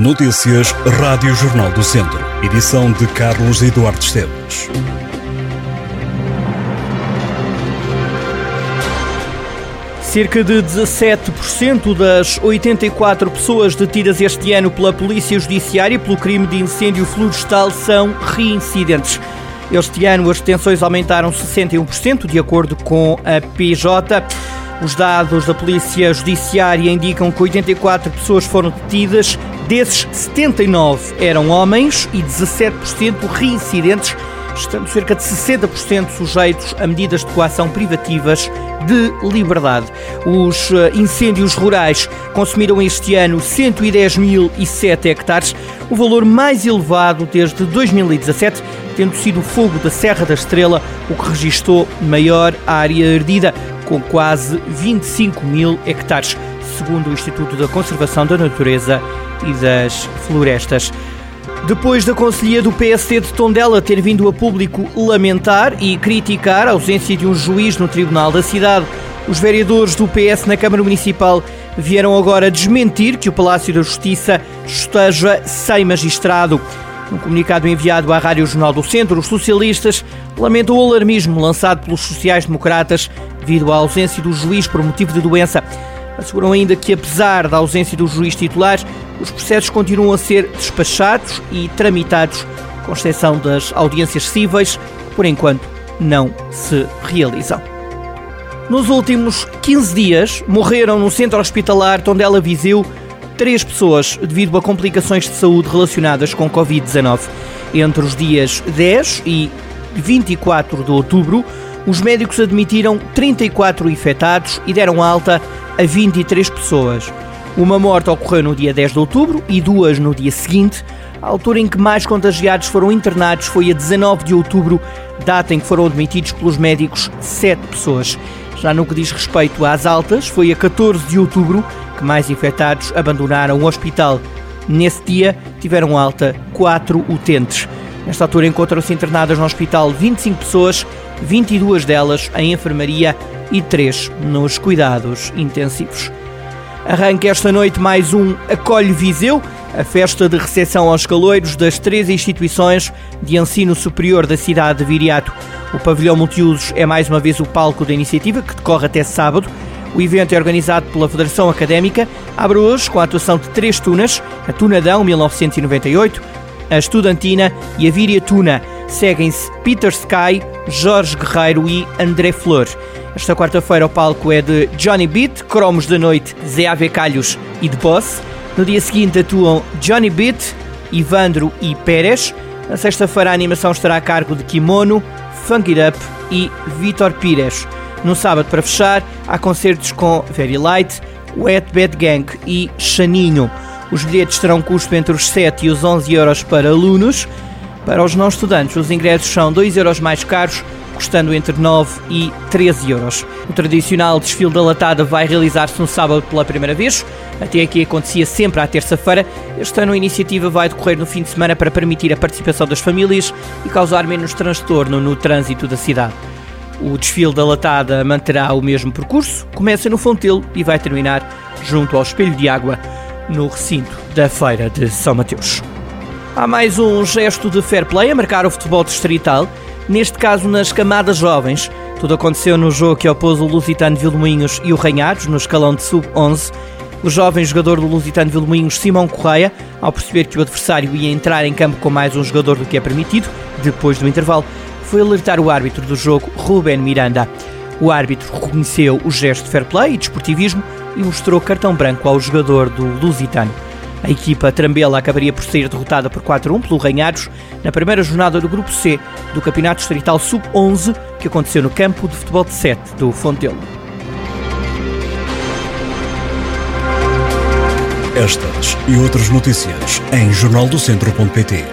Notícias Rádio Jornal do Centro. Edição de Carlos Eduardo Esteves. Cerca de 17% das 84 pessoas detidas este ano pela Polícia Judiciária pelo crime de incêndio florestal são reincidentes. Este ano as detenções aumentaram 61%, de acordo com a PJ. Os dados da Polícia Judiciária indicam que 84 pessoas foram detidas, desses 79 eram homens e 17% reincidentes, estando cerca de 60% sujeitos a medidas de coação privativas de liberdade. Os eh, incêndios rurais consumiram este ano 110.007 hectares, o valor mais elevado desde 2017, tendo sido o fogo da Serra da Estrela o que registrou maior área ardida, com quase 25 mil hectares, segundo o Instituto da Conservação da Natureza e das Florestas. Depois da Conselhia do PSD de Tondela ter vindo a público lamentar e criticar a ausência de um juiz no Tribunal da cidade, os vereadores do PS na Câmara Municipal vieram agora desmentir que o Palácio da Justiça esteja sem magistrado. Num comunicado enviado à Rádio Jornal do Centro, os socialistas lamentam o alarmismo lançado pelos sociais-democratas devido à ausência do juiz por motivo de doença. Asseguram ainda que, apesar da ausência do juiz titular, os processos continuam a ser despachados e tramitados, com exceção das audiências cíveis, que por enquanto não se realizam. Nos últimos 15 dias, morreram no centro hospitalar Tondela Viseu três pessoas devido a complicações de saúde relacionadas com Covid-19. Entre os dias 10 e 24 de outubro, os médicos admitiram 34 infectados e deram alta a 23 pessoas. Uma morte ocorreu no dia 10 de outubro e duas no dia seguinte. A altura em que mais contagiados foram internados foi a 19 de outubro, data em que foram admitidos pelos médicos sete pessoas. Já no que diz respeito às altas, foi a 14 de outubro que mais infectados abandonaram o hospital. Nesse dia tiveram alta quatro utentes. Nesta altura encontram-se internadas no hospital 25 pessoas, 22 delas em enfermaria e 3 nos cuidados intensivos. Arranca esta noite mais um Acolhe Viseu, a festa de recepção aos caloiros das três instituições de ensino superior da cidade de Viriato. O pavilhão multiusos é mais uma vez o palco da iniciativa, que decorre até sábado. O evento é organizado pela Federação Académica, abre hoje com a atuação de três tunas, a Tunadão 1998, a Estudantina e a Víria Tuna. Seguem-se Peter Sky, Jorge Guerreiro e André Flor. Esta quarta-feira o palco é de Johnny Beat, Cromos da Noite, Zé Ave Calhos e The Boss. No dia seguinte atuam Johnny Beat, Ivandro e Pérez. Na sexta-feira a animação estará a cargo de Kimono, Funk It Up e Vitor Pires. No sábado, para fechar, há concertos com Very Light, Wet Bad Gang e Chaninho. Os bilhetes terão custo entre os 7 e os 11 euros para alunos. Para os não estudantes, os ingressos são 2 euros mais caros, custando entre 9 e 13 euros. O tradicional desfile da latada vai realizar-se no sábado pela primeira vez. Até aqui acontecia sempre à terça-feira. Este ano a iniciativa vai decorrer no fim de semana para permitir a participação das famílias e causar menos transtorno no trânsito da cidade. O desfile da latada manterá o mesmo percurso, começa no Fontelo e vai terminar junto ao Espelho de Água, no recinto da Feira de São Mateus. Há mais um gesto de fair play a marcar o futebol distrital, neste caso nas camadas jovens. Tudo aconteceu no jogo que opôs o Lusitano Vilmoinhos e o Ranhados, no escalão de sub-11. O jovem jogador do Lusitano Vilmoinhos, Simão Correia, ao perceber que o adversário ia entrar em campo com mais um jogador do que é permitido, depois do intervalo, foi alertar o árbitro do jogo, Ruben Miranda. O árbitro reconheceu o gesto de fair play e desportivismo e mostrou cartão branco ao jogador do Lusitano. A equipa Trambela acabaria por ser derrotada por 4-1 pelo Ranhados na primeira jornada do Grupo C do Campeonato Distrital Sub-11 que aconteceu no campo de futebol de 7 do Fontelo. Estas e outras notícias em jornaldocentro.pt